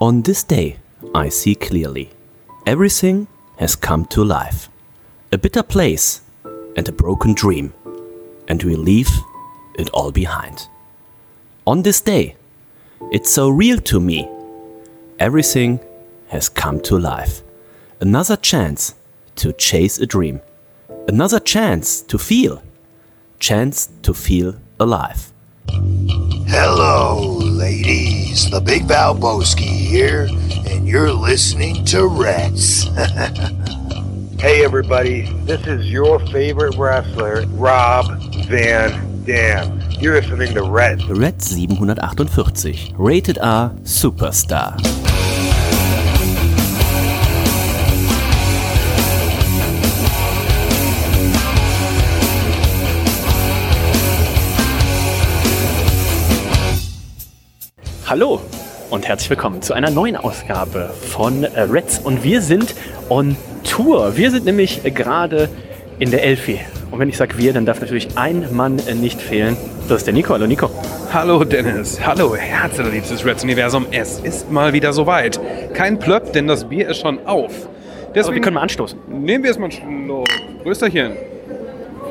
On this day, I see clearly. Everything has come to life. A bitter place and a broken dream. And we leave it all behind. On this day, it's so real to me. Everything has come to life. Another chance to chase a dream. Another chance to feel. Chance to feel alive. Hello, ladies. The Big Valboski here, and you're listening to Rats. Hey everybody, this is your favorite wrestler, Rob Van Dam. You're listening to Rats. Red 748. Rated R Superstar. Hallo und herzlich willkommen zu einer neuen Ausgabe von äh, Reds. Und wir sind on Tour. Wir sind nämlich gerade in der Elfi. Und wenn ich sage wir, dann darf natürlich ein Mann äh, nicht fehlen. Das ist der Nico. Hallo Nico. Hallo Dennis, hallo herzliebstes Reds Universum. Es ist mal wieder soweit. Kein Plöpp, denn das Bier ist schon auf. Aber wir Deswegen können mal anstoßen. nehmen wir erstmal einen Schluck. Größterchen.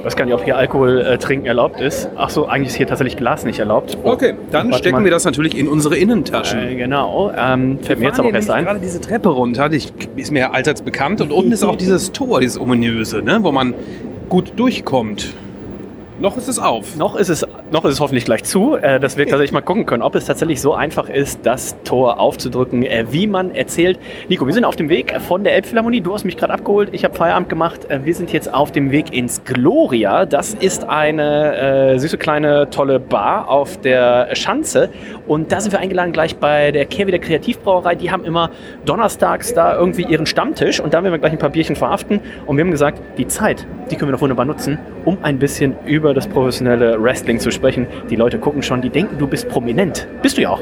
Ich weiß gar nicht, ob hier Alkohol äh, trinken erlaubt ist. Ach so, eigentlich ist hier tatsächlich Glas nicht erlaubt. Oh, Okay, dann stecken mal. wir das natürlich in unsere Innentaschen. Äh, genau. Ähm, fällt mir jetzt aber hier erst ein. gerade diese Treppe runter, die ist mir ja allseits bekannt. Und unten ist auch dieses Tor, dieses ominöse, ne, wo man gut durchkommt. Noch ist es auf. Noch ist es, noch ist es hoffentlich gleich zu, äh, dass wir tatsächlich mal gucken können, ob es tatsächlich so einfach ist, das Tor aufzudrücken, äh, wie man erzählt. Nico, wir sind auf dem Weg von der Elbphilharmonie. Du hast mich gerade abgeholt. Ich habe Feierabend gemacht. Äh, wir sind jetzt auf dem Weg ins Gloria. Das ist eine äh, süße kleine tolle Bar auf der Schanze. Und da sind wir eingeladen gleich bei der Kehrwieder Kreativbrauerei. Die haben immer donnerstags da irgendwie ihren Stammtisch und da werden wir gleich ein paar Bierchen verhaften. Und wir haben gesagt, die Zeit, die können wir doch wunderbar nutzen, um ein bisschen über das professionelle Wrestling zu sprechen. Die Leute gucken schon, die denken, du bist prominent. Bist du ja auch.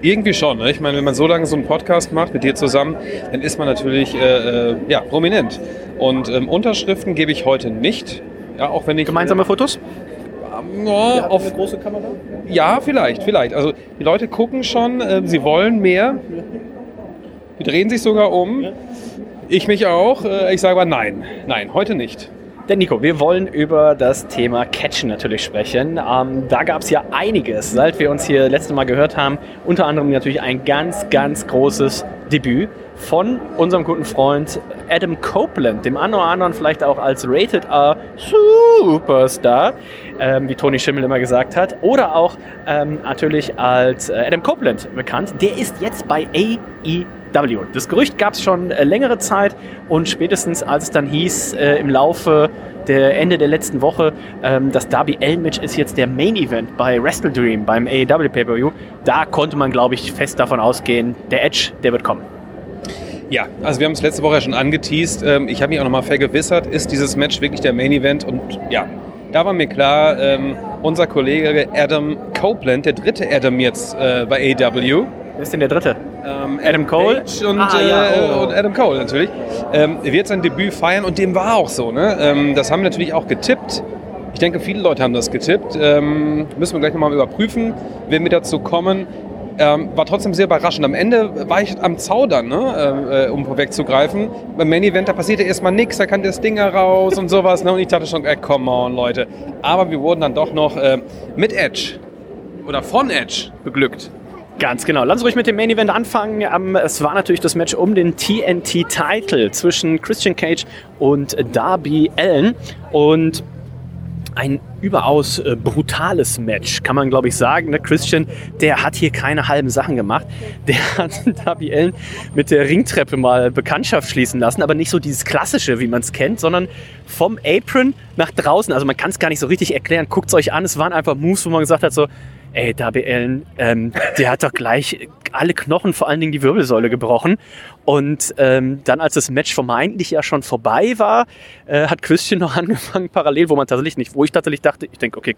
Irgendwie schon. Ne? Ich meine, wenn man so lange so einen Podcast macht mit dir zusammen, dann ist man natürlich äh, äh, ja, prominent. Und ähm, Unterschriften gebe ich heute nicht. Ja, auch wenn ich Gemeinsame Fotos? äh, ja, auf, große Kamera? ja, vielleicht, vielleicht. Also die Leute gucken schon, äh, sie wollen mehr. Die drehen sich sogar um. Ich mich auch. Äh, ich sage aber nein, nein, heute nicht. Denn Nico, wir wollen über das Thema Catchen natürlich sprechen. Ähm, da gab es ja einiges, seit wir uns hier letzte Mal gehört haben. Unter anderem natürlich ein ganz, ganz großes Debüt von unserem guten Freund Adam Copeland, dem einen oder anderen vielleicht auch als Rated R Superstar, ähm, wie Tony Schimmel immer gesagt hat, oder auch ähm, natürlich als äh, Adam Copeland bekannt. Der ist jetzt bei AEW. Das Gerücht gab es schon äh, längere Zeit und spätestens als es dann hieß äh, im Laufe der Ende der letzten Woche, ähm, das Darby Allen Match ist jetzt der Main Event bei Wrestle Dream beim AEW Pay-Per-View. Da konnte man, glaube ich, fest davon ausgehen, der Edge, der wird kommen. Ja, also wir haben es letzte Woche ja schon angeteased. Ähm, ich habe mich auch nochmal vergewissert, ist dieses Match wirklich der Main Event? Und ja, da war mir klar, ähm, unser Kollege Adam Copeland, der dritte Adam jetzt äh, bei AEW, Wer ist denn der Dritte? Ähm, Adam Cole? Und, Ah, ja, äh, oh. und Adam Cole natürlich. Ähm, wird sein Debüt feiern und dem war auch so. Ne? Ähm, das haben wir natürlich auch getippt. Ich denke, viele Leute haben das getippt. Ähm, müssen wir gleich nochmal überprüfen, wenn wir dazu kommen. Ähm, war trotzdem sehr überraschend. Am Ende war ich am Zaudern, ne? äh, um vorwegzugreifen. Beim Main Event, da passierte erstmal nichts, da kam das Ding heraus und sowas. Ne? Und ich dachte schon, ey, come on, Leute. Aber wir wurden dann doch noch äh, mit Edge oder von Edge beglückt. Ganz genau. Lass uns ruhig mit dem Main Event anfangen. Ähm, Es war natürlich das Match um den TNT-Title zwischen Christian Cage und Darby Allen. Und ein überaus äh, brutales Match, kann man glaube ich sagen. Ne? Christian, der hat hier keine halben Sachen gemacht. Der hat Darby Allen mit der Ringtreppe mal Bekanntschaft schließen lassen, aber nicht so dieses klassische, wie man es kennt, sondern vom Apron nach draußen. Also man kann es gar nicht so richtig erklären. Guckt es euch an, es waren einfach Moves, wo man gesagt hat so, ey, Darby Allen, ähm, der hat doch gleich alle Knochen, vor allen Dingen die Wirbelsäule gebrochen. Und ähm, dann, als das Match vermeintlich ja schon vorbei war, äh, hat Christian noch angefangen, parallel, wo man tatsächlich nicht, wo ich tatsächlich dachte, ich denke, okay,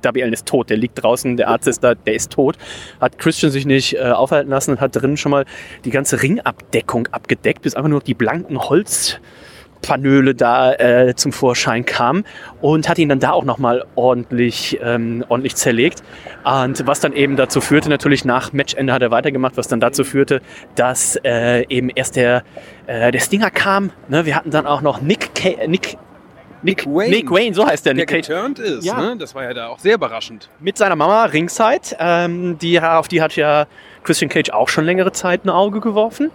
Darby Allen ist tot, der liegt draußen, der Arzt ist da, der ist tot. Hat Christian sich nicht äh, aufhalten lassen und hat drinnen schon mal die ganze Ringabdeckung abgedeckt, bis einfach nur die blanken Holz. Panöle da äh, zum Vorschein kam und hat ihn dann da auch nochmal ordentlich, ähm, ordentlich zerlegt. Und was dann eben dazu führte, natürlich nach Matchende hat er weitergemacht, was dann dazu führte, dass äh, eben erst der, äh, der Stinger kam. Ne? Wir hatten dann auch noch Nick, Ca Nick, Nick, Wayne. Nick Wayne, so heißt der, Der Nick geturnt ist, Ja. ne? das war ja da auch sehr überraschend. Mit seiner Mama Ringside. Ähm, die, auf die hat ja Christian Cage auch schon längere Zeit ein Auge geworfen.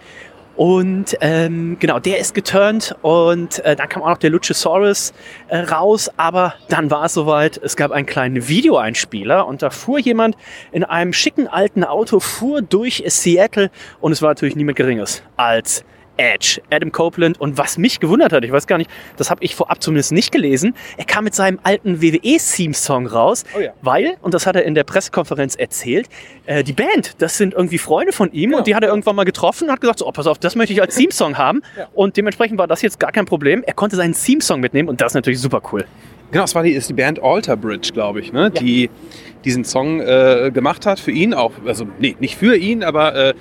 Und ähm, genau, der ist geturnt und äh, dann kam auch noch der Luchasaurus äh, raus, aber dann war es soweit, es gab einen kleinen Videoeinspieler und da fuhr jemand in einem schicken alten Auto, fuhr durch Seattle und es war natürlich niemand Geringes als Edge, Adam Copeland. Und was mich gewundert hat, ich weiß gar nicht, das habe ich vorab zumindest nicht gelesen, er kam mit seinem alten WWE-Theme-Song raus, Oh ja. weil, und das hat er in der Pressekonferenz erzählt, äh, die Band, das sind irgendwie Freunde von ihm und die hat er irgendwann mal getroffen und hat gesagt, so, oh, pass auf, das möchte ich als Theme-Song haben. Und dementsprechend war das jetzt gar kein Problem. Er konnte seinen Theme-Song mitnehmen und das ist natürlich super cool. Genau, es war die, ist die Band Alter Bridge, glaube ich, ne? die diesen Song äh, gemacht hat für ihn, auch, also nee, nicht für ihn, aber äh,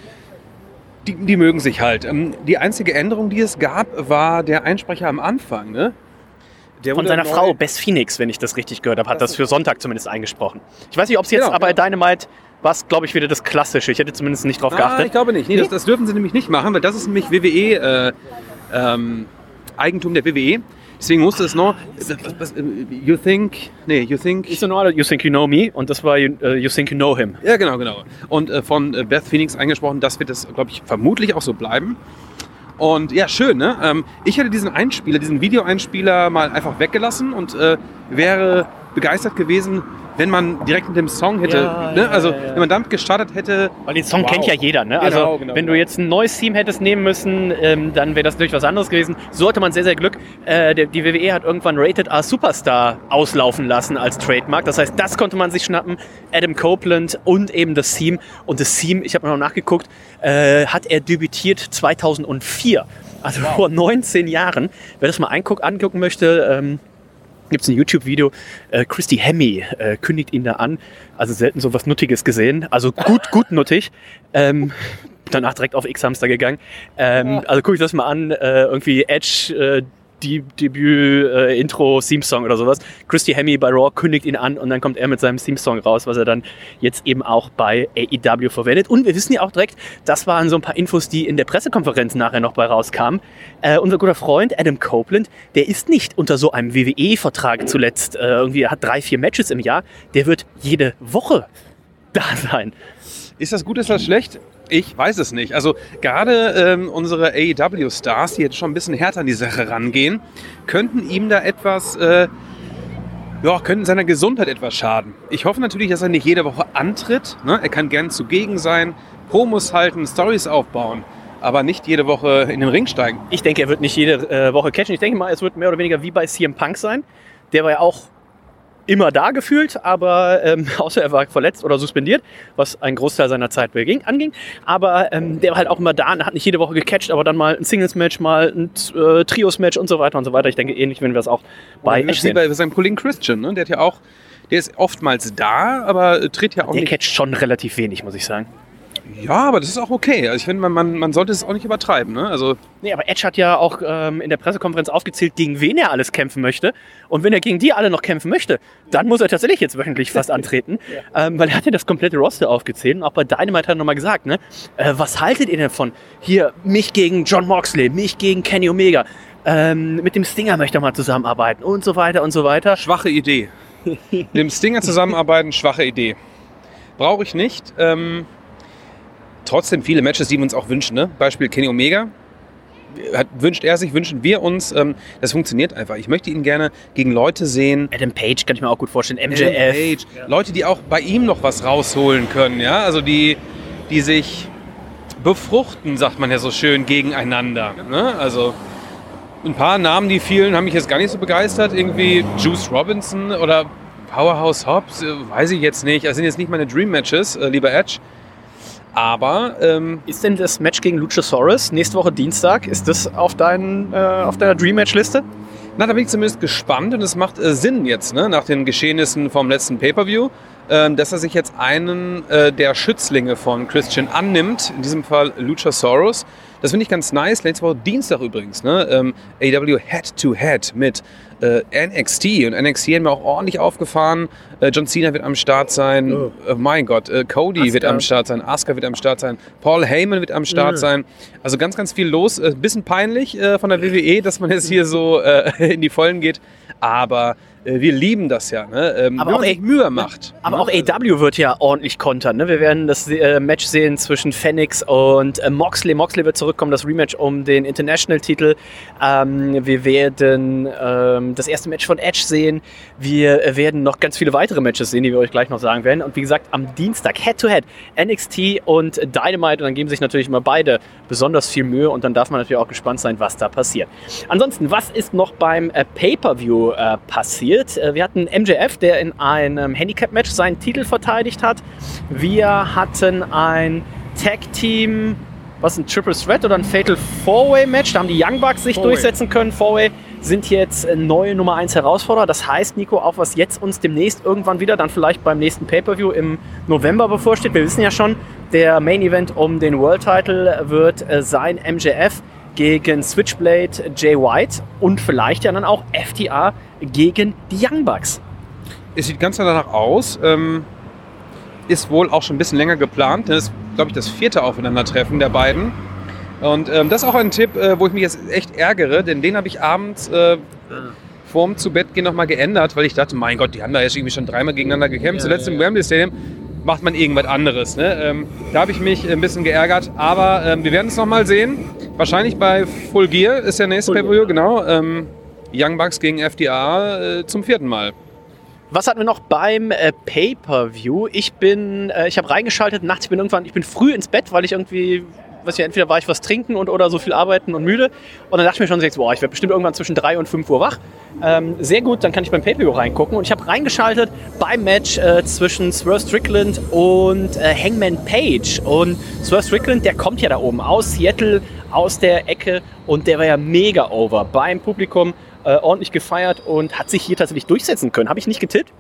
die, die mögen sich halt. Ähm, die einzige Änderung, die es gab, war der Einsprecher am Anfang, ne? Der Von seiner Frau, Bess Phoenix, wenn ich das richtig gehört habe, hat das für Sonntag zumindest eingesprochen. Ich weiß nicht, ob es jetzt Genau, aber genau. Dynamite war es, glaube ich, wieder das Klassische. Ich hätte zumindest nicht drauf Ah, geachtet. ich glaube nicht. Nee, das, das dürfen sie nämlich nicht machen, weil das ist nämlich WWE äh, ähm, Eigentum der WWE. Deswegen musste es noch. You think? Nee, you think? Ich so nur, you think you know me und das war you, uh, you think you know him. Ja, genau, genau. Und äh, von äh, Beth Phoenix eingesprochen, das wird es, glaube ich, vermutlich auch so bleiben. Und ja, schön, ne? Ähm, ich hätte diesen Einspieler, diesen Videoeinspieler mal einfach weggelassen und äh, wäre begeistert gewesen, wenn man direkt mit dem Song hätte, Ja, ne? ja, also ja, ja. wenn man damit gestartet hätte, Weil den Song Wow. kennt ja jeder, ne? Genau, also genau, wenn du genau. jetzt ein neues Team hättest nehmen müssen, ähm, dann wäre das natürlich was anderes gewesen. So hatte man sehr, sehr Glück. Äh, der, die WWE hat irgendwann Rated R Superstar auslaufen lassen als Trademark. Das heißt, das konnte man sich schnappen. Adam Copeland und eben das Team. Und das Team, ich habe noch nachgeguckt, äh, hat er debütiert 2004. Also vor 19 Jahren. Wer das mal angucken möchte, ähm, gibt es ein YouTube-Video. Äh, Christy Hemme äh, kündigt ihn da an. Also selten so was Nuttiges gesehen. Also gut, gut nuttig. Ähm, danach direkt auf X-Hamster gegangen. Ähm, also gucke ich das mal an. Äh, irgendwie Edge, äh, die Debüt, äh, Intro, Theme-Song oder sowas. Christy Hemme bei Raw kündigt ihn an und dann kommt er mit seinem Theme-Song raus, was er dann jetzt eben auch bei AEW verwendet. Und wir wissen ja auch direkt, das waren so ein paar Infos, die in der Pressekonferenz nachher noch bei rauskamen. Äh, unser guter Freund Adam Copeland, der ist nicht unter so einem WWE-Vertrag zuletzt. Äh, irgendwie, er hat drei, vier Matches im Jahr. Der wird jede Woche da sein. Ist das gut, ist das schlecht? Ich weiß es nicht. Also gerade ähm, unsere AEW-Stars, die jetzt schon ein bisschen härter an die Sache rangehen, könnten ihm da etwas, äh, ja, könnten seiner Gesundheit etwas schaden. Ich hoffe natürlich, dass er nicht jede Woche antritt. Ne? Er kann gern zugegen sein, Promos halten, Stories aufbauen, aber nicht jede Woche in den Ring steigen. Ich denke, er wird nicht jede äh, Woche catchen. Ich denke mal, es wird mehr oder weniger wie bei CM Punk sein. Der war ja auch immer da gefühlt, aber ähm, außer er war verletzt oder suspendiert, was einen Großteil seiner Zeit beging, anging. Aber ähm, der war halt auch immer da und hat nicht jede Woche gecatcht, aber dann mal ein Singles-Match, mal ein äh, Trios-Match und so weiter und so weiter. Ich denke, ähnlich wenn wir das auch bei Edge sehen. bei seinem Kollegen Christian, ne? der hat ja auch, der ist oftmals da, aber tritt ja auch Der nicht catcht schon relativ wenig, muss ich sagen. Ja, aber das ist auch okay. Also ich finde, man, man, man sollte es auch nicht übertreiben. Ne? Also Nee, aber Edge hat ja auch ähm, in der Pressekonferenz aufgezählt, gegen wen er alles kämpfen möchte. Und wenn er gegen die alle noch kämpfen möchte, dann muss er tatsächlich jetzt wöchentlich fast antreten. ähm, weil er hat ja das komplette Roster aufgezählt. Und auch bei Dynamite hat er nochmal gesagt, ne? Äh, was haltet ihr denn von hier, mich gegen John Moxley, mich gegen Kenny Omega, ähm, mit dem Stinger möchte er mal zusammenarbeiten und so weiter und so weiter. schwache Idee. Mit dem Stinger zusammenarbeiten, schwache Idee. Brauche ich nicht. Ähm, trotzdem viele Matches, die wir uns auch wünschen. Ne? Beispiel Kenny Omega. Hat, wünscht er sich, wünschen wir uns. Ähm, das funktioniert einfach. Ich möchte ihn gerne gegen Leute sehen. Adam Page kann ich mir auch gut vorstellen, Adam MJF. Page, Leute, die auch bei ihm noch was rausholen können. Ja? Also die, die sich befruchten, sagt man ja so schön, gegeneinander. Ne? Also ein paar Namen, die vielen, haben mich jetzt gar nicht so begeistert. Irgendwie Juice Robinson oder Powerhouse Hobbs, äh, weiß ich jetzt nicht. Das sind jetzt nicht meine Dream Matches, äh, lieber Edge. Aber ähm, Ist denn das Match gegen Luchasaurus nächste Woche Dienstag? Ist das auf, dein, äh, auf deiner Dream Match Liste? na, da bin ich zumindest gespannt und es macht äh, Sinn jetzt, ne? nach den Geschehnissen vom letzten Pay-Per-View. ähm, dass er sich jetzt einen äh, der Schützlinge von Christian annimmt, in diesem Fall Luchasaurus. Das finde ich ganz nice. Letzte Woche Dienstag übrigens, ne? Ähm, AW Head-to-Head mit äh, NXT. Und NXT haben wir auch ordentlich aufgefahren. Äh, John Cena wird am Start sein. Oh. Äh, mein Gott, äh, Cody Asuka. wird am Start sein. Asuka wird am Start sein. Paul Heyman wird am Start Mhm. sein. Also ganz, ganz viel los. Äh, bisschen peinlich äh, von der WWE, dass man jetzt hier so in die Vollen geht. Aber wir lieben das ja, ne? Ähm, Aber auch sich Mühe macht. Aber ne? auch AW wird ja ordentlich kontern. Ne? Wir werden das Match sehen zwischen Phoenix und Moxley. Moxley wird zurückkommen, das Rematch um den International-Titel. Ähm, wir werden ähm, das erste Match von Edge sehen. Wir werden noch ganz viele weitere Matches sehen, die wir euch gleich noch sagen werden. Und wie gesagt, am Dienstag Head-to-Head NXT und Dynamite. Und dann geben sich natürlich immer beide besonders viel Mühe. Und dann darf man natürlich auch gespannt sein, was da passiert. Ansonsten, was ist noch beim äh, Pay-Per-View äh, passiert? Äh, wir hatten MJF, der in einem Handicap-Match seinen Titel verteidigt hat. Wir hatten ein Tag-Team, was ein Triple Threat oder ein Fatal Four-Way-Match. Da haben die Young Bucks sich Four-Way. durchsetzen können. Four-Way sind jetzt äh, neue Nummer 1 Herausforderer. Das heißt, Nico, auch was jetzt uns demnächst irgendwann wieder, dann vielleicht beim nächsten Pay-Per-View im November bevorsteht. Wir wissen ja schon, der Main Event um den World Title wird äh, sein MJF gegen Switchblade Jay White und vielleicht ja dann auch FTA gegen die Young Bucks. Es sieht ganz danach aus. Ähm, ist wohl auch schon ein bisschen länger geplant. Das ist, glaube ich, das vierte Aufeinandertreffen der beiden. Und ähm, das ist auch ein Tipp, äh, wo ich mich jetzt echt ärgere, denn den habe ich abends äh, vorm zu Bett gehen nochmal geändert, weil ich dachte, mein Gott, die haben da jetzt irgendwie schon dreimal gegeneinander gekämpft. Ja, Zuletzt ja, im ja. Wembley Stadium macht man irgendwas anderes. Ne? Ähm, da habe ich mich ein bisschen geärgert, aber ähm, wir werden es nochmal sehen. Wahrscheinlich bei Full Gear ist der nächste Pay-Per-View, genau. Ähm, Young Bucks gegen FDA äh, zum vierten Mal. Was hatten wir noch beim äh, Pay-Per-View? Ich bin, äh, ich habe reingeschaltet nachts, ich bin irgendwann, ich bin früh ins Bett, weil ich irgendwie, weiß ich, entweder war ich was trinken und oder so viel arbeiten und müde. Und dann dachte ich mir schon, boah, ich werde bestimmt irgendwann zwischen 3 und 5 Uhr wach. Ähm, sehr gut, dann kann ich beim Pay-Per-View reingucken. Und ich habe reingeschaltet beim Match äh, zwischen Swerve Strickland und äh, Hangman Page. Und Swerve Strickland, der kommt ja da oben aus Seattle, aus der Ecke. Und der war ja mega over beim Publikum. Äh, ordentlich gefeiert und hat sich hier tatsächlich durchsetzen können. Habe ich nicht getippt.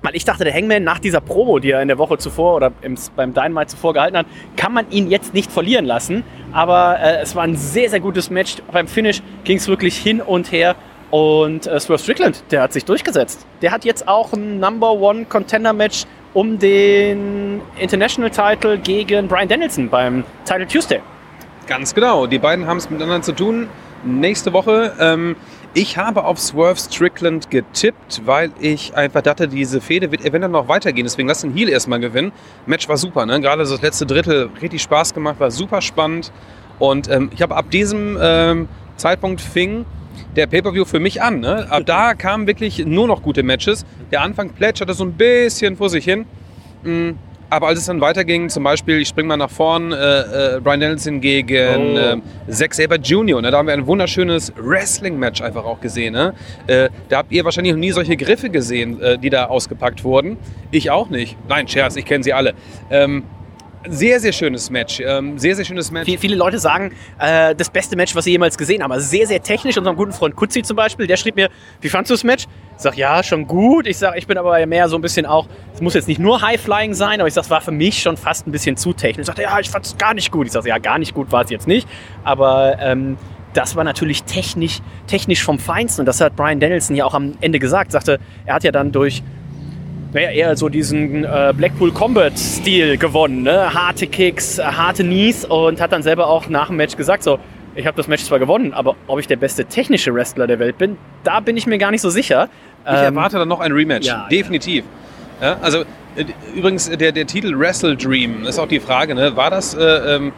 Weil ich dachte, der Hangman nach dieser Promo, die er in der Woche zuvor oder im, beim Dynamite zuvor gehalten hat, kann man ihn jetzt nicht verlieren lassen. Aber äh, es war ein sehr, sehr gutes Match. Beim Finish ging es wirklich hin und her. Und äh, Swerve Strickland, der hat sich durchgesetzt. Der hat jetzt auch ein Number One Contender Match um den International Title gegen Brian Danielson beim Title Tuesday. Ganz genau. Die beiden haben es miteinander zu tun. Nächste Woche. Ähm, ich habe auf Swerve Strickland getippt, weil ich einfach dachte, diese Fehde wird eventuell noch weitergehen. Deswegen lass den Heal erstmal gewinnen. Match war super, ne? Gerade das letzte Drittel richtig Spaß gemacht, war super spannend. Und ähm, ich habe ab diesem ähm, Zeitpunkt fing der Pay-Per-View für mich an. Ne? Ab da kamen wirklich nur noch gute Matches. Der Anfang plätscherte so ein bisschen vor sich hin. Mm, Aber als es dann weiterging, zum Beispiel, ich springe mal nach vorn, äh, äh, Brian Danielson gegen Oh. äh, Zack Saber Jr., ne? da haben wir ein wunderschönes Wrestling-Match einfach auch gesehen. Ne? Äh, da habt ihr wahrscheinlich noch nie solche Griffe gesehen, äh, die da ausgepackt wurden. Ich auch nicht. Nein, Scherz, ich kenne sie alle. Ähm, sehr, sehr schönes Match. Ähm, sehr, sehr schönes Match. Viel, viele Leute sagen, äh, das beste Match, was sie jemals gesehen haben. Also sehr, sehr technisch. Unserem guten Freund Kutzi zum Beispiel, der schrieb mir, wie fandst du das Match? Ich sag, ja, schon gut. Ich sag, ich bin aber mehr so ein bisschen auch, es muss jetzt nicht nur High-Flying sein, aber ich sag, es war für mich schon fast ein bisschen zu technisch. Ich sagte, ja, ich fand es gar nicht gut. Ich sag, ja, gar nicht gut war es jetzt nicht. Aber ähm, das war natürlich technisch, technisch vom Feinsten. Und das hat Brian Danielson ja auch am Ende gesagt. Sagte, er hat ja dann durch naja, eher so diesen äh, Blackpool Combat-Stil gewonnen. Ne? Harte Kicks, äh, harte Knees und hat dann selber auch nach dem Match gesagt, so, ich habe das Match zwar gewonnen, aber ob ich der beste technische Wrestler der Welt bin, da bin ich mir gar nicht so sicher. Ich Ähm, erwarte dann noch ein Rematch. ja, Definitiv. Ja, also äh, übrigens der, der Titel Wrestle Dream ist auch die Frage, ne? War das äh, ähm,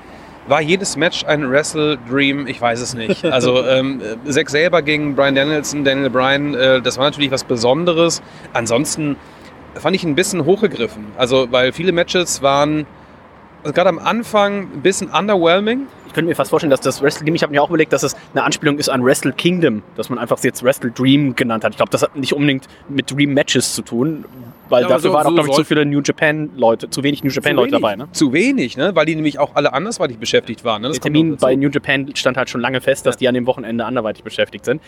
war jedes Match ein Wrestle Dream? Ich weiß es nicht. Also ähm, Zack selber gegen Brian Danielson, Daniel Bryan, äh, das war natürlich was Besonderes. Ansonsten fand ich ein bisschen hochgegriffen. Also weil viele Matches waren also gerade am Anfang ein bisschen underwhelming. Ich könnte mir fast vorstellen, dass das Wrestle Dream, ich habe mir auch überlegt, dass es eine Anspielung ist an Wrestle Kingdom, dass man einfach jetzt Wrestle Dream genannt hat. Ich glaube, das hat nicht unbedingt mit Dream Matches zu tun, weil Ja, dafür so- waren auch, so glaube ich, zu viele New Japan Leute, zu wenig New Japan Leute wenig, dabei. Ne? Zu wenig, ne? Weil die nämlich auch alle andersweitig beschäftigt waren. Ne? Der Termin bei New Japan stand halt schon lange fest, dass die an dem Wochenende anderweitig beschäftigt sind.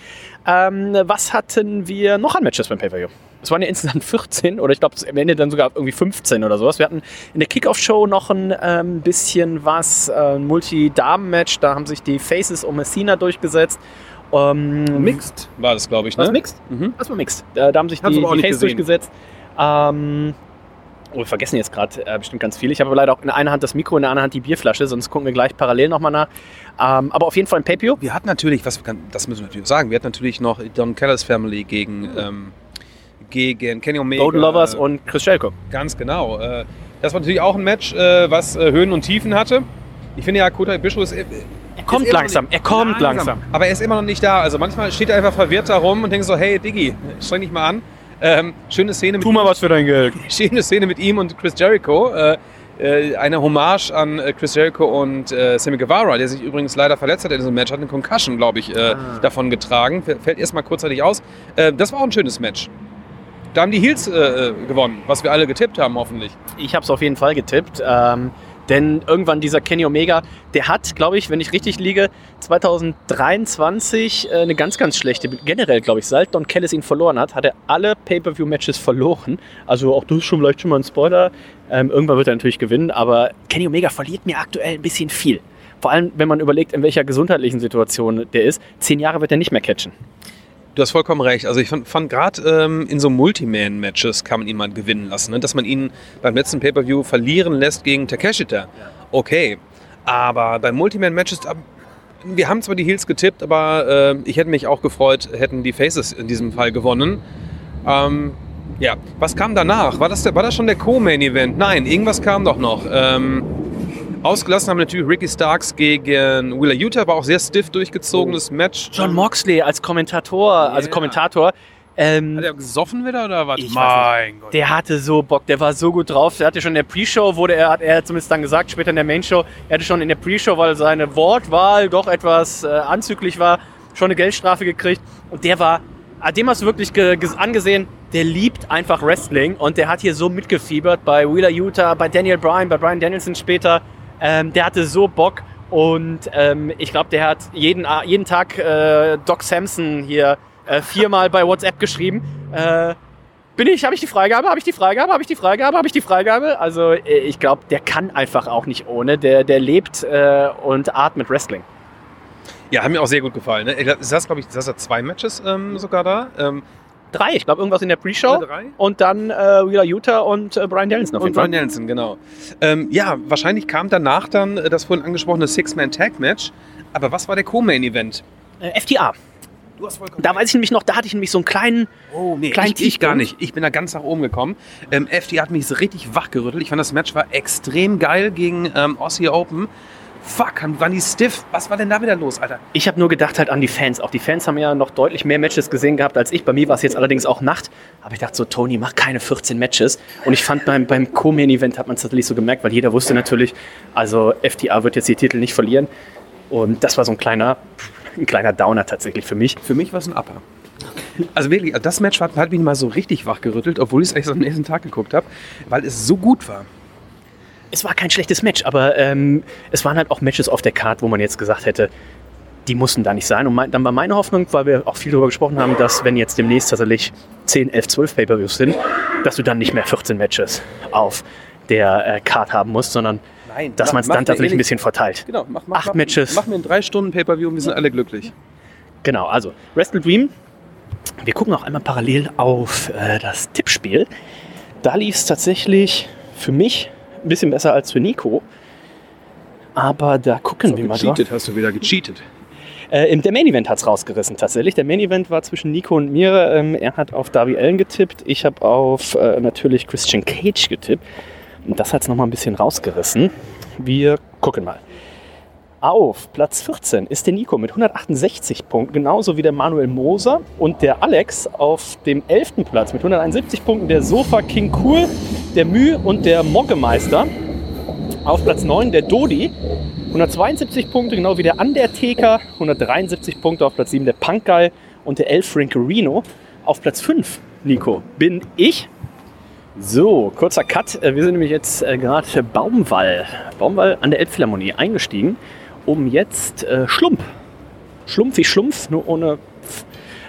Ähm, was hatten wir noch an Matches beim Pay-Per-View? Es waren ja insgesamt 14 oder ich glaube am Ende dann sogar irgendwie 15 oder sowas. Wir hatten in der Kickoff-Show noch ein ähm, bisschen was, äh, ein Multi-Damen-Match, da haben sich die Faces um Messina durchgesetzt. Ähm, Mixed war das, glaube ich, ne? Was Mixed? Mhm. Das war Mixed. Da, da haben sich Hab's die, die Faces durchgesetzt. Ähm, oh, wir vergessen jetzt gerade äh, bestimmt ganz viel. Ich habe leider auch in einer Hand das Mikro, in der anderen Hand die Bierflasche, sonst gucken wir gleich parallel nochmal nach. Ähm, aber auf jeden Fall ein Pay-Per-View. Wir hatten natürlich, was wir kann, das müssen wir natürlich sagen, wir hatten natürlich noch Don Callis Family gegen, ähm, gegen Kenny Omega. Golden Lovers und Chris Jericho. Ganz genau. Äh, das war natürlich auch ein Match, äh, was äh, Höhen und Tiefen hatte. Ich finde ja, Kota Ibushi ist, Er kommt ist langsam, noch er kommt langsam. Aber er ist immer noch nicht da. Also manchmal steht er einfach verwirrt da rum und denkt so, hey Diggi, streng dich mal an. Ähm, schöne Szene mit Tu mal was für dein Geld. schöne Szene mit ihm und Chris Jericho. Äh, eine Hommage an Chris Jericho und äh, Sammy Guevara, der sich übrigens leider verletzt hat in diesem Match, hat eine Concussion, glaube ich, äh, davon getragen. Fällt erstmal kurzzeitig aus. Äh, das war auch ein schönes Match. Da haben die Heels äh, äh, gewonnen, was wir alle getippt haben, hoffentlich. Ich habe es auf jeden Fall getippt. Ähm, denn irgendwann dieser Kenny Omega, der hat, glaube ich, wenn ich richtig liege, 2023 äh, eine ganz, ganz schlechte, generell glaube ich, seit Don Callis ihn verloren hat, hat er alle Pay-Per-View-Matches verloren. Also auch das ist schon vielleicht schon mal ein Spoiler. Ähm, irgendwann wird er natürlich gewinnen, aber Kenny Omega verliert mir aktuell ein bisschen viel. Vor allem, wenn man überlegt, in welcher gesundheitlichen Situation der ist. Zehn Jahre wird er nicht mehr catchen. Du hast vollkommen recht. Also ich fand, fand gerade ähm, in so Multiman-Matches kann man ihn mal gewinnen lassen. Ne? Dass man ihn beim letzten Pay-Per-View verlieren lässt gegen Takeshita. Okay. Aber bei Multiman-Matches, wir haben zwar die Heels getippt, aber äh, ich hätte mich auch gefreut, hätten die Faces in diesem Fall gewonnen. Ähm, ja, was kam danach? War das, der, war das schon der Co-Main-Event? Nein, irgendwas kam doch noch. Ähm, ausgelassen haben natürlich Ricky Starks gegen Wheeler Utah, war auch sehr stiff durchgezogenes Match. John Moxley als Kommentator, also Ja. Kommentator. Ähm, Hat er gesoffen wieder oder was? Mein Gott. Der hatte so Bock, der war so gut drauf. Der hatte schon in der Pre-Show, wurde er, hat er zumindest dann gesagt, später in der Main-Show, er hatte schon in der Pre-Show, weil seine Wortwahl doch etwas äh, anzüglich war, schon eine Geldstrafe gekriegt. Und der war, ah, dem hast du wirklich ge ge angesehen, der liebt einfach Wrestling und der hat hier so mitgefiebert bei Wheeler Utah, bei Daniel Bryan, bei Brian Danielson später. Ähm, der hatte so Bock und ähm, ich glaube, der hat jeden, jeden Tag äh, Doc Samson hier äh, viermal bei WhatsApp geschrieben. Äh, bin ich, habe ich die Freigabe, habe ich die Freigabe, habe ich die Freigabe, habe ich die Freigabe? Also äh, ich glaube, der kann einfach auch nicht ohne. Der, der lebt äh, und atmet Wrestling. Ja, hat mir auch sehr gut gefallen. Ne? Das saß, glaube ich, saß da zwei Matches ähm, sogar da. Ähm, Drei, ich glaube irgendwas in der Pre-Show. Und dann äh, Wheeler Utah und äh, Brian auf und jeden Fall. Brian Nelson, genau. Ähm, ja, wahrscheinlich kam danach dann äh, das vorhin angesprochene Six-Man-Tag-Match. Aber was war der Co-Main-Event? Äh, FTA. Du hast vollkommen Da weiß ich nämlich noch, da hatte ich nämlich so einen kleinen. Oh, nee, Kleinen ich, ich gar nicht. Ich bin da ganz nach oben gekommen. Ähm, FD hat mich so richtig wachgerüttelt. Ich fand, das Match war extrem geil gegen ähm, Aussie Open. Fuck, waren die stiff? Was war denn da wieder los, Alter? Ich habe nur gedacht halt an die Fans. Auch die Fans haben ja noch deutlich mehr Matches gesehen gehabt als ich. Bei mir war es jetzt allerdings auch Nacht. Aber ich dachte so, Tony, mach keine 14 Matches. Und ich fand beim, beim Co-Main-Event hat man es tatsächlich so gemerkt, weil jeder wusste natürlich, also FTA wird jetzt die Titel nicht verlieren. Und das war so ein kleiner, ein kleiner Downer tatsächlich für mich. Für mich war es ein Upper. Also wirklich, das Match hat, hat mich mal so richtig wachgerüttelt, obwohl ich es eigentlich so am nächsten Tag geguckt habe, weil es so gut war. Es war kein schlechtes Match, aber ähm, es waren halt auch Matches auf der Card, wo man jetzt gesagt hätte, die mussten da nicht sein. Und mein, dann war meine Hoffnung, weil wir auch viel darüber gesprochen haben, dass wenn jetzt demnächst tatsächlich 10, 11, 12 Pay-Per-Views sind, dass du dann nicht mehr 14 Matches auf der äh, Card haben musst, sondern Nein, dass man es dann tatsächlich ein bisschen verteilt. Genau, mach, mach, Acht mach, Matches. Mach mir in drei Stunden Pay-Per-View und wir sind alle glücklich. Genau, also Wrestle Dream. Wir gucken auch einmal parallel auf äh, das Tippspiel. Da lief es tatsächlich für mich ein bisschen besser als für Nico. Aber da gucken wir mal drauf. Hast du wieder, gecheatet. Äh, im- der Main Event hat es rausgerissen tatsächlich. Der Main Event war zwischen Nico und mir. Ähm, er hat auf Darby Allen getippt. Ich habe auf äh, natürlich Christian Cage getippt. Und das hat es nochmal ein bisschen rausgerissen. Wir gucken mal. Auf Platz 14 ist der Nico mit 168 Punkten, genauso wie der Manuel Moser und der Alex auf dem 11. Platz mit 171 Punkten, der Sofa King Cool, der Mühe und der Moggemeister. Auf Platz 9 der Dodi, 172 Punkte, genau wie der Undertaker, 173 Punkte auf Platz 7 der Punk Guy und der El Frankerino. Auf Platz 5, Nico, bin ich. So, kurzer Cut. Äh, Wir sind nämlich jetzt äh, gerade Baumwall, Baumwall an der Elbphilharmonie eingestiegen, um jetzt äh, Schlumpf, Schlumpf wie Schlumpf, nur ohne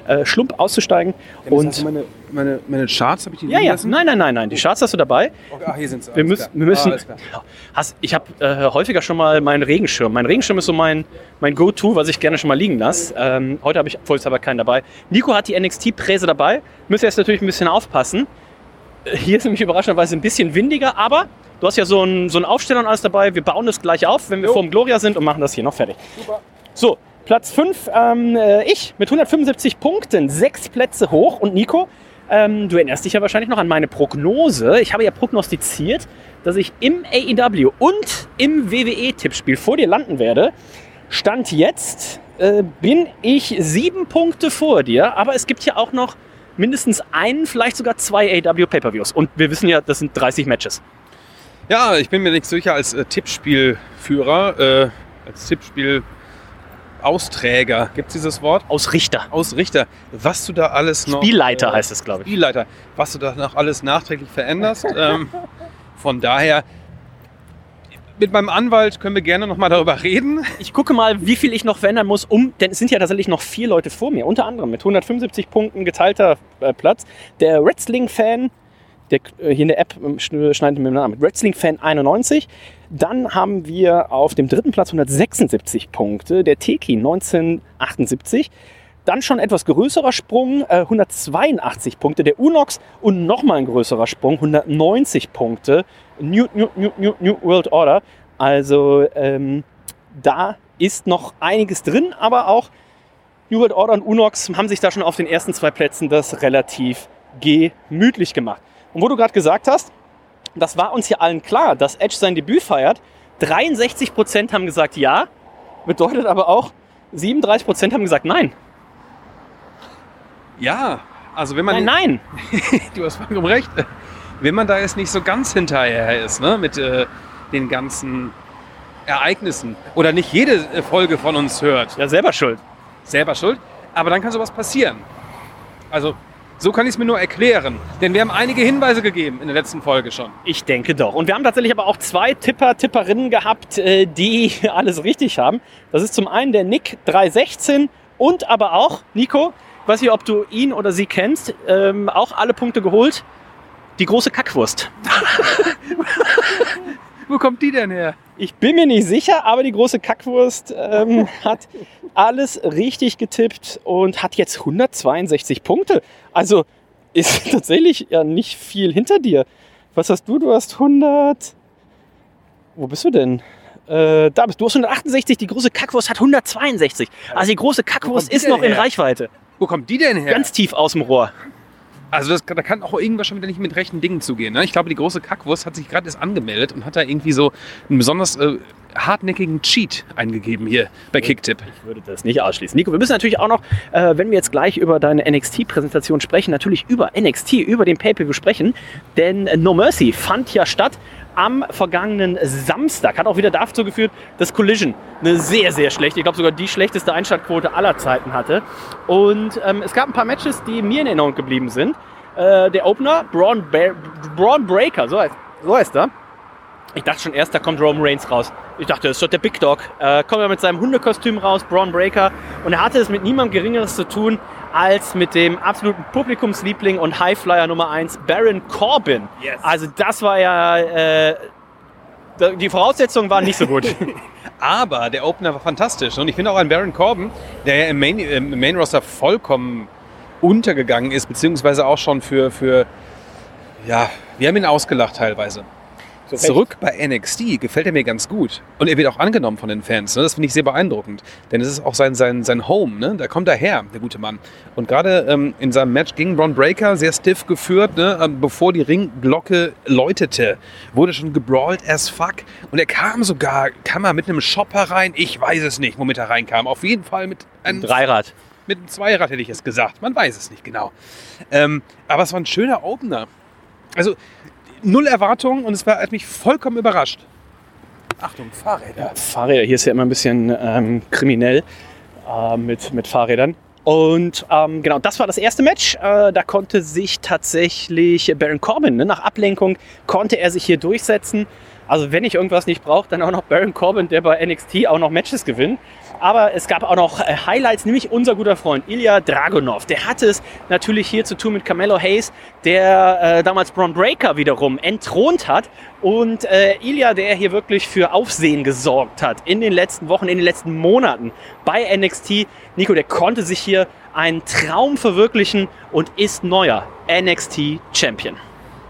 äh, Schlump auszusteigen. Und meine, meine, meine Charts, habe ich die ja, ja, nein, nein, nein, nein, die Charts hast du dabei. Okay, ah, hier sind sie. Wir müssen, wir müssen Ah, hast, ich habe äh, häufiger schon mal meinen Regenschirm. Mein Regenschirm ist so mein, mein Go-To, was ich gerne schon mal liegen lasse. Ähm, heute habe ich vollshalber keinen dabei. Nico hat die NXT-Präse dabei. Müsst ihr jetzt natürlich ein bisschen aufpassen. Äh, Hier ist nämlich überraschenderweise ein bisschen windiger, aber du hast ja so einen, so einen Aufsteller und alles dabei. Wir bauen das gleich auf, wenn wir vor dem Gloria sind und machen das hier noch fertig. So, Platz 5, ähm, äh, ich mit 175 Punkten, sechs Plätze hoch. Und Nico, ähm, du erinnerst dich ja wahrscheinlich noch an meine Prognose. Ich habe ja prognostiziert, dass ich im AEW und im WWE-Tippspiel vor dir landen werde. Stand jetzt äh, bin ich sieben Punkte vor dir, aber es gibt ja auch noch mindestens einen, vielleicht sogar zwei AEW Pay-Per-Views. Und wir wissen ja, das sind 30 Matches. Ja, ich bin mir nicht sicher als äh, Tippspielführer, äh, als Tippspiel-Austräger, gibt es dieses Wort? Ausrichter. Ausrichter, was du da alles noch... Spielleiter äh, heißt es, glaube ich. Spielleiter, was du da noch alles nachträglich veränderst. ähm, von daher, mit meinem Anwalt können wir gerne noch mal darüber reden. Ich gucke mal, wie viel ich noch verändern muss, um, denn es sind ja tatsächlich noch vier Leute vor mir, unter anderem mit 175 Punkten geteilter äh, Platz. Der Wrestling-Fan, der äh, hier in der App schn- schneidet mir den Namen, Wrestling-Fan 91. Dann haben wir auf dem dritten Platz 176 Punkte, der Teki 1978. Dann schon etwas größerer Sprung, äh, 182 Punkte, der Unox und nochmal ein größerer Sprung, 190 Punkte, New, New, New, New, New World Order. Also ähm, da ist noch einiges drin, aber auch New World Order und Unox haben sich da schon auf den ersten zwei Plätzen das relativ gemütlich gemacht. Und wo du gerade gesagt hast, das war uns ja allen klar, dass Edge sein Debüt feiert. 63% haben gesagt ja, bedeutet aber auch, 37% haben gesagt nein. Ja, also wenn man... Nein, nein. Du hast vollkommen recht. Wenn man da jetzt nicht so ganz hinterher ist, ne, mit äh, den ganzen Ereignissen oder nicht jede äh, Folge von uns hört, Ja, selber schuld. selber schuld, aber dann kann sowas passieren. Also, so kann ich es mir nur erklären. Denn wir haben einige Hinweise gegeben in der letzten Folge schon. Ich denke doch. Und wir haben tatsächlich aber auch zwei Tipper, Tipperinnen gehabt, äh, die alles richtig haben. Das ist zum einen der Nick 316 und aber auch Nico, ich weiß nicht, ob du ihn oder sie kennst, ähm, auch alle Punkte geholt. Die große Kackwurst. Wo kommt die denn her? Ich bin mir nicht sicher, aber die große Kackwurst ähm, hat alles richtig getippt und hat jetzt 162 Punkte. Also ist tatsächlich ja nicht viel hinter dir. Was hast du? Du hast 100. Wo bist du denn? Äh, da bist du. Du hast 168. Die große Kackwurst hat 162. Also die große Kackwurst ist noch denn in her? Reichweite. Wo kommt die denn her? Ganz tief aus dem Rohr. Also das, da kann auch irgendwas schon wieder nicht mit rechten Dingen zugehen. Ne? Ich glaube, die große Kackwurst hat sich gerade erst angemeldet und hat da irgendwie so einen besonders äh, hartnäckigen Cheat eingegeben hier bei Kicktipp. Ich würde das nicht ausschließen. Nico, wir müssen natürlich auch noch, äh, wenn wir jetzt gleich über deine NXT-Präsentation sprechen, natürlich über NXT, über den Pay-Per-View sprechen. Denn äh, No Mercy fand ja statt am vergangenen Samstag. Hat auch wieder dazu geführt, dass Collision eine sehr, sehr schlechte, ich glaube sogar die schlechteste Einschaltquote aller Zeiten hatte. Und ähm, es gab ein paar Matches, die mir in Erinnerung geblieben sind. Äh, der Opener, Braun, Ba- Braun Breaker, so heißt, so heißt er. Ich dachte schon erst, da kommt Roman Reigns raus. Ich dachte, das ist doch der Big Dog. Äh, kommt er mit seinem Hundekostüm raus, Braun Breaker. Und er hatte es mit niemandem Geringeres zu tun als mit dem absoluten Publikumsliebling und Highflyer Nummer 1, Baron Corbin. Yes. Also das war ja... Äh, die Voraussetzungen waren nicht so gut. Aber der Opener war fantastisch. Und ich finde auch an Baron Corbin, der ja im Main, im Main Roster vollkommen untergegangen ist, beziehungsweise auch schon für, für ja, wir haben ihn ausgelacht teilweise. Zurück bei NXT gefällt er mir ganz gut. Und er wird auch angenommen von den Fans. Ne? Das finde ich sehr beeindruckend. Denn es ist auch sein, sein, sein Home. Ne? Da kommt er her, der gute Mann. Und gerade ähm, in seinem Match gegen Braun Breaker, sehr stiff geführt, ne? ähm, bevor die Ringglocke läutete, wurde schon gebrawlt as fuck. Und er kam sogar, kam er mit einem Shopper rein. Ich weiß es nicht, womit er reinkam. Auf jeden Fall mit einem Dreirad. mit einem Zweirad hätte ich es gesagt. Man weiß es nicht genau. Ähm, aber es war ein schöner Opener. Also null Erwartungen und es war, hat mich vollkommen überrascht. Achtung, Fahrräder. Fahrräder, hier ist ja immer ein bisschen ähm, kriminell äh, mit, mit Fahrrädern. Und ähm, genau, das war das erste Match. Äh, da konnte sich tatsächlich Baron Corbin, ne, nach Ablenkung, konnte er sich hier durchsetzen. Also wenn ich irgendwas nicht brauche, dann auch noch Baron Corbin, der bei NXT auch noch Matches gewinnt. Aber es gab auch noch äh, Highlights, nämlich unser guter Freund Ilya Dragunov. Der hatte es natürlich hier zu tun mit Carmelo Hayes, der äh, damals Braun Breaker wiederum entthront hat. Und äh, Ilya, der hier wirklich für Aufsehen gesorgt hat in den letzten Wochen, in den letzten Monaten bei NXT. Nico, der konnte sich hier einen Traum verwirklichen und ist neuer NXT Champion.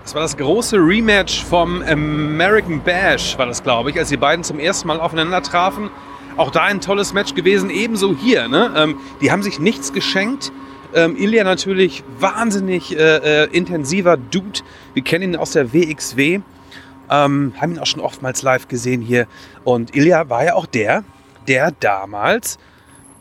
Das war das große Rematch vom American Bash, war das, glaube ich, als die beiden zum ersten Mal aufeinander trafen. Auch da ein tolles Match gewesen, ebenso hier. Ne? Ähm, die haben sich nichts geschenkt. Ähm, Ilya natürlich wahnsinnig äh, äh, intensiver Dude. Wir kennen ihn aus der WXW. Ähm, haben ihn auch schon oftmals live gesehen hier. Und Ilya war ja auch der, der damals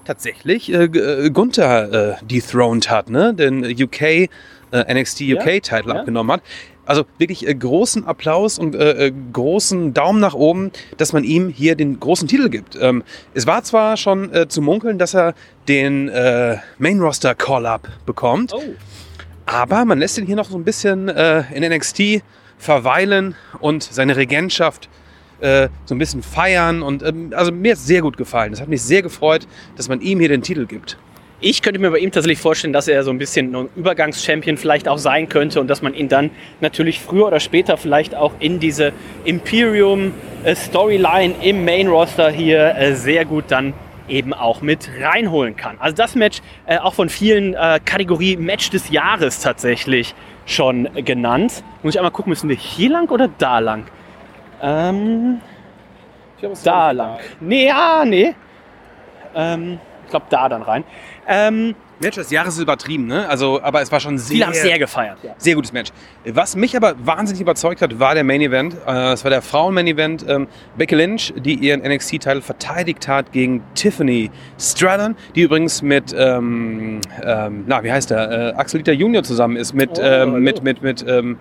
tatsächlich äh, äh Gunther äh, dethroned hat, ne? den UK, äh, NXT UK-Titel ja? abgenommen hat. Also wirklich äh, großen Applaus und äh, äh, großen Daumen nach oben, dass man ihm hier den großen Titel gibt. Ähm, es war zwar schon äh, zu munkeln, dass er den äh, Main Roster Call-Up bekommt, oh. aber man lässt ihn hier noch so ein bisschen äh, in NXT verweilen und seine Regentschaft so ein bisschen feiern. Und ähm, also mir ist sehr gut gefallen. Das hat mich sehr gefreut, dass man ihm hier den Titel gibt. Ich könnte mir bei ihm tatsächlich vorstellen, dass er so ein bisschen ein Übergangschampion vielleicht auch sein könnte und dass man ihn dann natürlich früher oder später vielleicht auch in diese Imperium-Storyline äh, im Main-Roster hier äh, sehr gut dann eben auch mit reinholen kann. Also das Match äh, auch von vielen äh, Kategorie Match des Jahres tatsächlich schon genannt. Muss ich einmal gucken, müssen wir hier lang oder da lang? Ähm, glaub, da lang. Nee, ja, nee. Ähm, ich glaube da dann rein. Ähm, Match des Jahres ist übertrieben, ne? Also, aber es war schon sehr. Viele haben sehr gefeiert. Ja. Sehr gutes Match. Was mich aber wahnsinnig überzeugt hat, war der Main Event. Äh, es war der Frauen-Main Event. Ähm, Becky Lynch, die ihren NXT-Titel verteidigt hat gegen Tiffany Stratton, die übrigens mit, ähm, ähm, na, wie heißt der? Äh, Axel Dieter Junior zusammen ist, mit, oh, ähm, mit, mit, mit, ähm,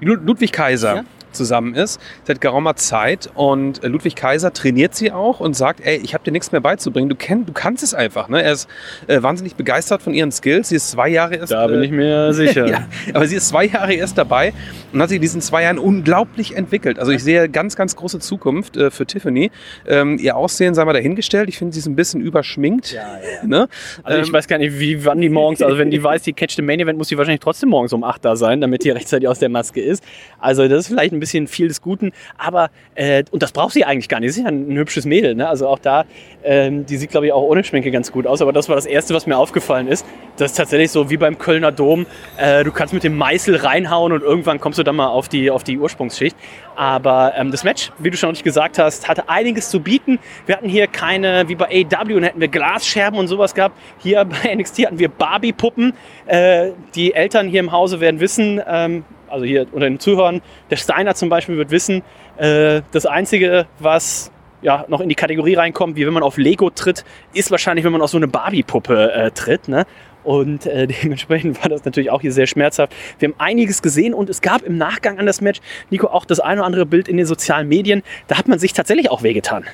Ludwig Kaiser. Ja? Zusammen ist, seit geraumer Zeit. Und äh, Ludwig Kaiser trainiert sie auch und sagt, ey, ich habe dir nichts mehr beizubringen. Du, kenn, du kannst es einfach. Ne? Er ist äh, wahnsinnig begeistert von ihren Skills. Sie ist zwei Jahre erst... Da bin ich mir sicher. ja, aber sie ist zwei Jahre erst dabei und hat sich in diesen zwei Jahren unglaublich entwickelt. Also ich sehe ganz, ganz große Zukunft äh, für Tiffany. Ähm, ihr Aussehen sei mal dahingestellt. Ich finde, sie ist ein bisschen überschminkt. Ja, ja. Ne? Also ich ähm, weiß gar nicht, wie wann die morgens, also wenn die weiß, die catcht im Main Event, muss sie wahrscheinlich trotzdem morgens um 8 da sein, damit die rechtzeitig aus der Maske ist. Also das ist vielleicht ein bisschen bisschen viel des Guten, aber, äh, und das braucht sie eigentlich gar nicht. Sie ist ja ein, ein hübsches Mädel, ne? also auch da, ähm, die sieht glaube ich auch ohne Schminke ganz gut aus, aber das war das Erste, was mir aufgefallen ist. Das ist tatsächlich so wie beim Kölner Dom, äh, du kannst mit dem Meißel reinhauen und irgendwann kommst du dann mal auf die, auf die Ursprungsschicht. Aber ähm, das Match, wie du schon gesagt hast, hatte einiges zu bieten. Wir hatten hier keine, wie bei AW, hätten wir Glasscherben und sowas gehabt. Hier bei NXT hatten wir Barbie-Puppen. Äh, die Eltern hier im Hause werden wissen, ähm, also hier unter den Zuhörern, der Steiner zum Beispiel wird wissen, äh, das Einzige, was ja, noch in die Kategorie reinkommt, wie wenn man auf Lego tritt, ist wahrscheinlich, wenn man auf so eine Barbie-Puppe äh, tritt. Ne? Und äh, dementsprechend war das natürlich auch hier sehr schmerzhaft. Wir haben einiges gesehen und es gab im Nachgang an das Match, Nico, auch das eine oder andere Bild in den sozialen Medien. Da hat man sich tatsächlich auch wehgetan.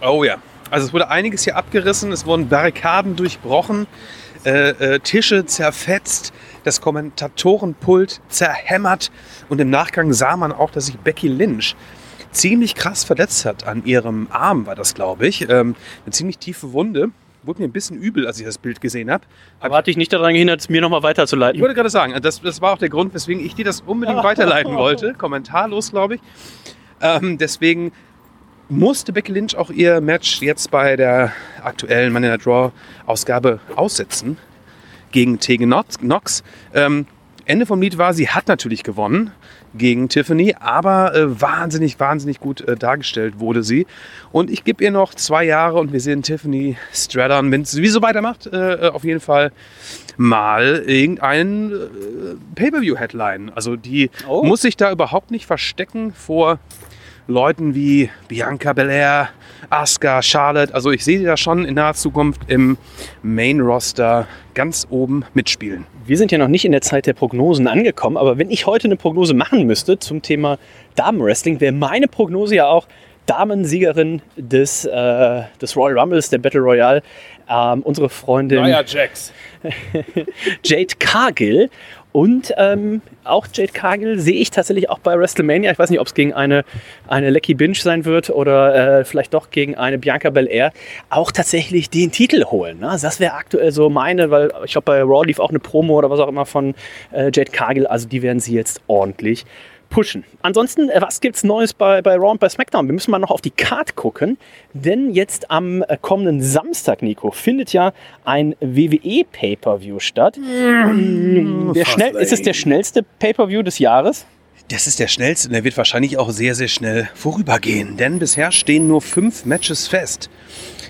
Oh ja. Also es wurde einiges hier abgerissen, es wurden Barrikaden durchbrochen, äh, äh, Tische zerfetzt das Kommentatorenpult zerhämmert und im Nachgang sah man auch, dass sich Becky Lynch ziemlich krass verletzt hat. An ihrem Arm war das, glaube ich. Ähm, eine ziemlich tiefe Wunde. Wurde mir ein bisschen übel, als ich das Bild gesehen habe. Aber hatte ich nicht daran gehindert, es mir nochmal weiterzuleiten? Ich wollte gerade sagen, das, das war auch der Grund, weswegen ich dir das unbedingt weiterleiten wollte. Kommentarlos, glaube ich. Ähm, deswegen musste Becky Lynch auch ihr Match jetzt bei der aktuellen Money Draw Ausgabe aussetzen gegen Tegan Knox. Ähm, Ende vom Lied war, sie hat natürlich gewonnen gegen Tiffany, aber äh, wahnsinnig, wahnsinnig gut äh, dargestellt wurde sie. Und ich gebe ihr noch zwei Jahre und wir sehen Tiffany Stratton, wenn sie so weitermacht, äh, auf jeden Fall mal irgendeinen äh, Pay-Per-View-Headline. Also die oh. muss sich da überhaupt nicht verstecken vor Leuten wie Bianca Belair, Asuka, Charlotte. Also ich sehe die da schon in naher Zukunft im Main-Roster ganz oben mitspielen. Wir sind ja noch nicht in der Zeit der Prognosen angekommen, aber wenn ich heute eine Prognose machen müsste zum Thema Damenwrestling, wäre meine Prognose ja auch, Damensiegerin des, äh, des Royal Rumbles, der Battle Royale, ähm, unsere Freundin Jax. Jade Cargill. Und ähm, auch Jade Cargill sehe ich tatsächlich auch bei WrestleMania. Ich weiß nicht, ob es gegen eine, eine Lecky Binge sein wird oder äh, vielleicht doch gegen eine Bianca Belair. Auch tatsächlich den Titel holen. Ne? Das wäre aktuell so meine, weil ich glaube, bei Raw lief auch eine Promo oder was auch immer von äh, Jade Cargill. Also die werden sie jetzt ordentlich pushen. Ansonsten, äh, was gibt's Neues bei, bei Raw und bei SmackDown? Wir müssen mal noch auf die Card gucken, denn jetzt am äh, kommenden Samstag, Nico, findet ja ein WWE Pay-Per-View statt. Der schnell, ist es der schnellste Pay-Per-View des Jahres? Das ist der schnellste und der wird wahrscheinlich auch sehr, sehr schnell vorübergehen. Denn bisher stehen nur fünf Matches fest.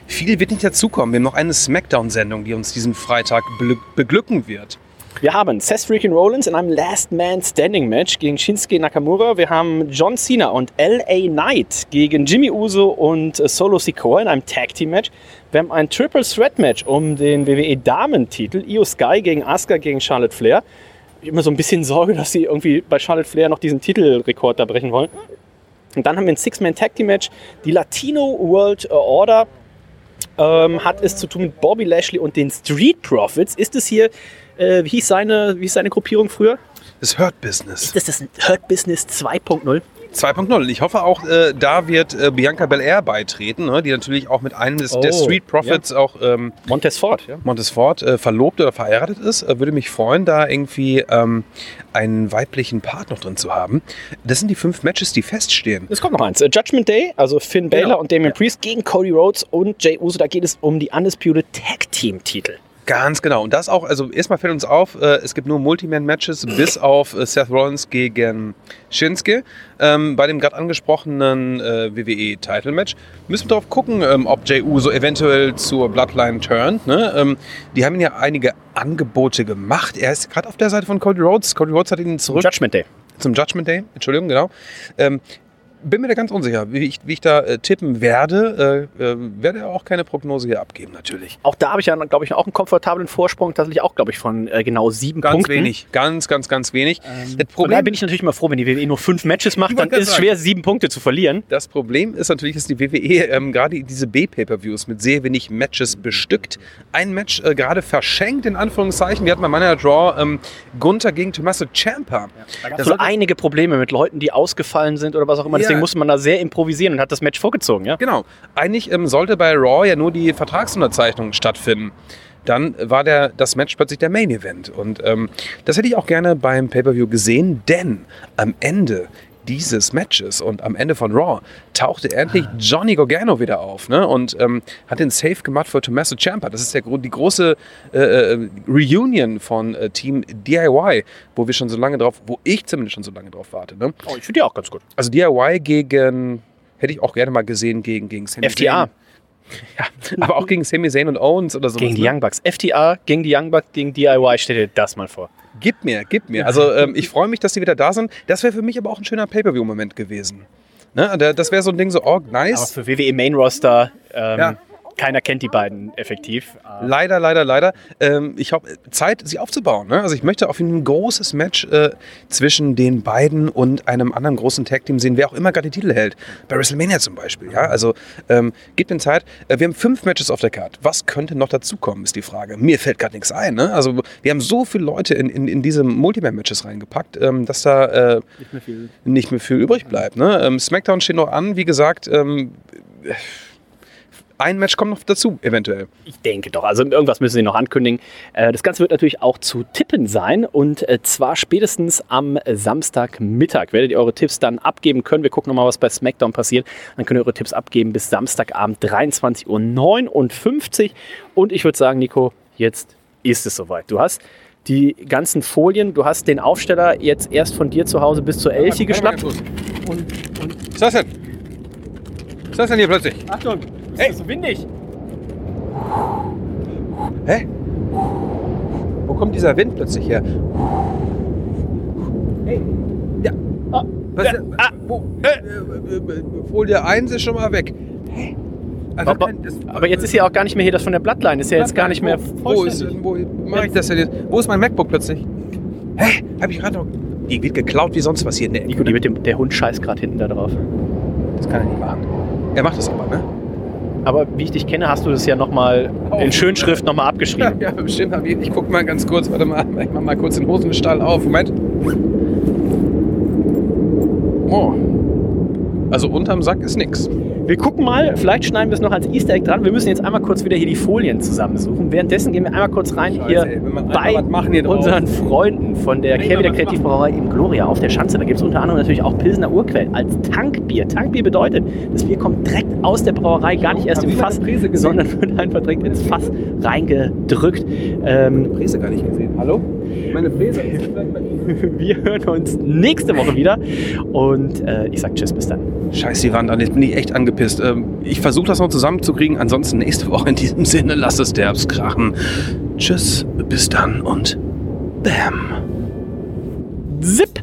Viel wird nicht dazukommen. Wir haben noch eine Smackdown-Sendung, die uns diesen Freitag be- beglücken wird. Wir haben Seth Freaking Rollins in einem Last Man Standing Match gegen Shinsuke Nakamura. Wir haben John Cena und LA Knight gegen Jimmy Uso und Solo Sikoa in einem Tag Team Match. Wir haben ein Triple Threat Match um den WWE Damentitel. Io Sky gegen Asuka gegen Charlotte Flair. Ich immer so ein bisschen Sorge, dass sie irgendwie bei Charlotte Flair noch diesen Titelrekord da brechen wollen. Und dann haben wir ein Six-Man Tag Team Match. Die Latino World Order ähm, hat es zu tun mit Bobby Lashley und den Street Profits. Ist es hier, äh, wie, hieß seine, wie hieß seine Gruppierung früher? Das Hurt Business. Ist das das Hurt Business 2.0? 2.0. Ich hoffe auch, äh, da wird äh, Bianca Belair beitreten, ne, die natürlich auch mit einem des, der Oh, Street Profits auch ähm, Montez Ford, ja. Montesfort äh, verlobt oder verheiratet ist. Äh, würde mich freuen, da irgendwie ähm, einen weiblichen Part noch drin zu haben. Das sind die fünf Matches, die feststehen. Es kommt noch eins. Äh, Judgment Day, also Finn Genau. Balor und Damian Priest gegen Cody Rhodes und Jay Uso. Da geht es um die Undisputed Tag Team Titel. Ganz genau. Und das auch, also erstmal fällt uns auf, äh, es gibt nur Multiman-Matches bis auf äh, Seth Rollins gegen Shinsuke. Ähm, bei dem gerade angesprochenen äh, WWE-Title-Match müssen wir darauf gucken, ähm, ob Jey Uso eventuell zur Bloodline turnt. Ne? Ähm, die haben ihm ja einige Angebote gemacht. Er ist gerade auf der Seite von Cody Rhodes. Cody Rhodes hat ihn zurück Judgment Day. zum Judgment Day, Entschuldigung, genau. Ähm, bin mir da ganz unsicher, wie ich, wie ich da äh, tippen werde. Äh, äh, werde auch keine Prognose hier abgeben, natürlich. Auch da habe ich ja, glaube ich, auch einen komfortablen Vorsprung. Tatsächlich auch, glaube ich, von äh, genau sieben Ganz Punkten. wenig, ganz, ganz, ganz wenig. das, Von daher Problem, bin ich natürlich immer froh, wenn die WWE nur fünf Matches macht, dann ist es schwer, sieben Punkte zu verlieren. das Problem ist natürlich, dass die WWE ähm, gerade diese B-Pay-Per-Views mit sehr wenig Matches bestückt. Ein Match äh, gerade verschenkt, in Anführungszeichen. Wir hatten bei meiner Draw ähm, Gunther gegen Tommaso Ciampa. Da gab Das es so einige Probleme mit Leuten, die ausgefallen sind oder was auch immer. Deswegen musste man da sehr improvisieren und hat das Match vorgezogen, ja? Genau. Eigentlich ähm, sollte bei Raw ja nur die Vertragsunterzeichnung stattfinden. Dann war der, das Match plötzlich der Main Event. Und ähm, das hätte ich auch gerne beim Pay-Per-View gesehen, denn am Ende dieses Matches und am Ende von Raw tauchte endlich Johnny Gargano wieder auf ne? und ähm, hat den Safe gemacht für Tommaso Ciampa. Das ist der, die große äh, äh, Reunion von äh, Team DIY, wo wir schon so lange drauf, wo ich zumindest schon so lange drauf warte. Ne? Oh, ich finde die auch ganz gut. Also DIY gegen, hätte ich auch gerne mal gesehen, gegen, gegen Sami FTA. Zayn. Ja, aber auch gegen Sami Zayn und Owens oder sowas. Gegen die ne? Young Bucks. FTA gegen die Young Bucks, gegen DIY. Stell dir das mal vor. Gib mir, gib mir. Also ähm, ich freue mich, dass die wieder da sind. Das wäre für mich aber auch ein schöner Pay-Per-View-Moment gewesen. Ne? Da- Das wäre so ein Ding so, oh, Aber nice. für WWE Main Roster, ähm, Ja. Keiner kennt die beiden effektiv. Leider, leider, leider. Ähm, ich habe Zeit, sie aufzubauen. Ne? Also ich möchte auf ein großes Match äh, zwischen den beiden und einem anderen großen Tag-Team sehen, wer auch immer gerade die Titel hält. Bei WrestleMania zum Beispiel. Ja? Also ähm, gebt den Zeit. Äh, wir haben fünf Matches auf der Karte. Was könnte noch dazukommen, ist die Frage. Mir fällt gerade nichts ein. Ne? Also wir haben so viele Leute in, in, in diese Multiman-Matches reingepackt, ähm, dass da äh, Nicht mehr viel. nicht mehr viel übrig bleibt. Ne? Ähm, SmackDown steht noch an, wie gesagt. Ein Match kommt noch dazu, eventuell. Ich denke doch. Also irgendwas müssen sie noch ankündigen. Äh, Das Ganze wird natürlich auch zu tippen sein und äh, zwar spätestens am Samstagmittag werdet ihr eure Tipps dann abgeben können. Wir gucken nochmal, was bei SmackDown passiert. Dann könnt ihr eure Tipps abgeben bis Samstagabend 23.59 Uhr. Und ich würde sagen, Nico, jetzt ist es soweit. Du hast die ganzen Folien, du hast den Aufsteller jetzt erst von dir zu Hause bis zur Elfi geschnappt. Was ist das denn? Was ist das denn hier plötzlich? Achtung, ist Hey. so windig? Hä? Wo kommt dieser Wind plötzlich her? Hey. Ja. Ah, Was, ja, ah, wo, äh, Folie 1 ist schon mal weg. Hä? Also Aber, kein- das- aber jetzt ist ja auch gar nicht mehr hier das von der Bloodline. Ist ja jetzt gar nicht mehr Wo, ist, vollständig. wo mache ich das denn jetzt? Wo ist mein MacBook plötzlich? Hä? Hab ich gerade noch. Die wird geklaut wie sonst was hier in der Ecke. Nico, die mit dem, der Hund scheißt gerade hinten da drauf. Das kann ja nicht wahr. Er macht das aber, ne? Aber wie ich dich kenne, hast du das ja nochmal in Schönschrift nochmal abgeschrieben. Ja, bestimmt. hab Ich ich guck mal ganz kurz, warte mal, ich mach mal kurz den Hosenstall auf. Moment. Oh. Also unterm Sack ist nix. Wir gucken mal, vielleicht schneiden wir es noch als Easter Egg dran. Wir müssen jetzt einmal kurz wieder hier die Folien zusammensuchen. Währenddessen gehen wir einmal kurz rein Scheiße, hier ey, bei hier unseren Freunden von der was Kreativbrauerei im Gloria auf der Schanze. Da gibt es unter anderem natürlich auch Pilsener Urquell als Tankbier. Tankbier bedeutet, das Bier kommt direkt aus der Brauerei, gar nicht erst im Fass, Prise sondern wird einfach direkt ins Fass reingedrückt. Ähm, Präse gar nicht gesehen. Hallo? Meine Präse. wir hören uns nächste Woche wieder und äh, ich sag Tschüss, bis dann. Scheiß die Wand an, jetzt bin ich echt angepisst. Ähm, Ich versuche das noch zusammenzukriegen. Ansonsten nächste Woche in diesem Sinne, lass es derbs krachen. Tschüss, bis dann und Bam. Zip!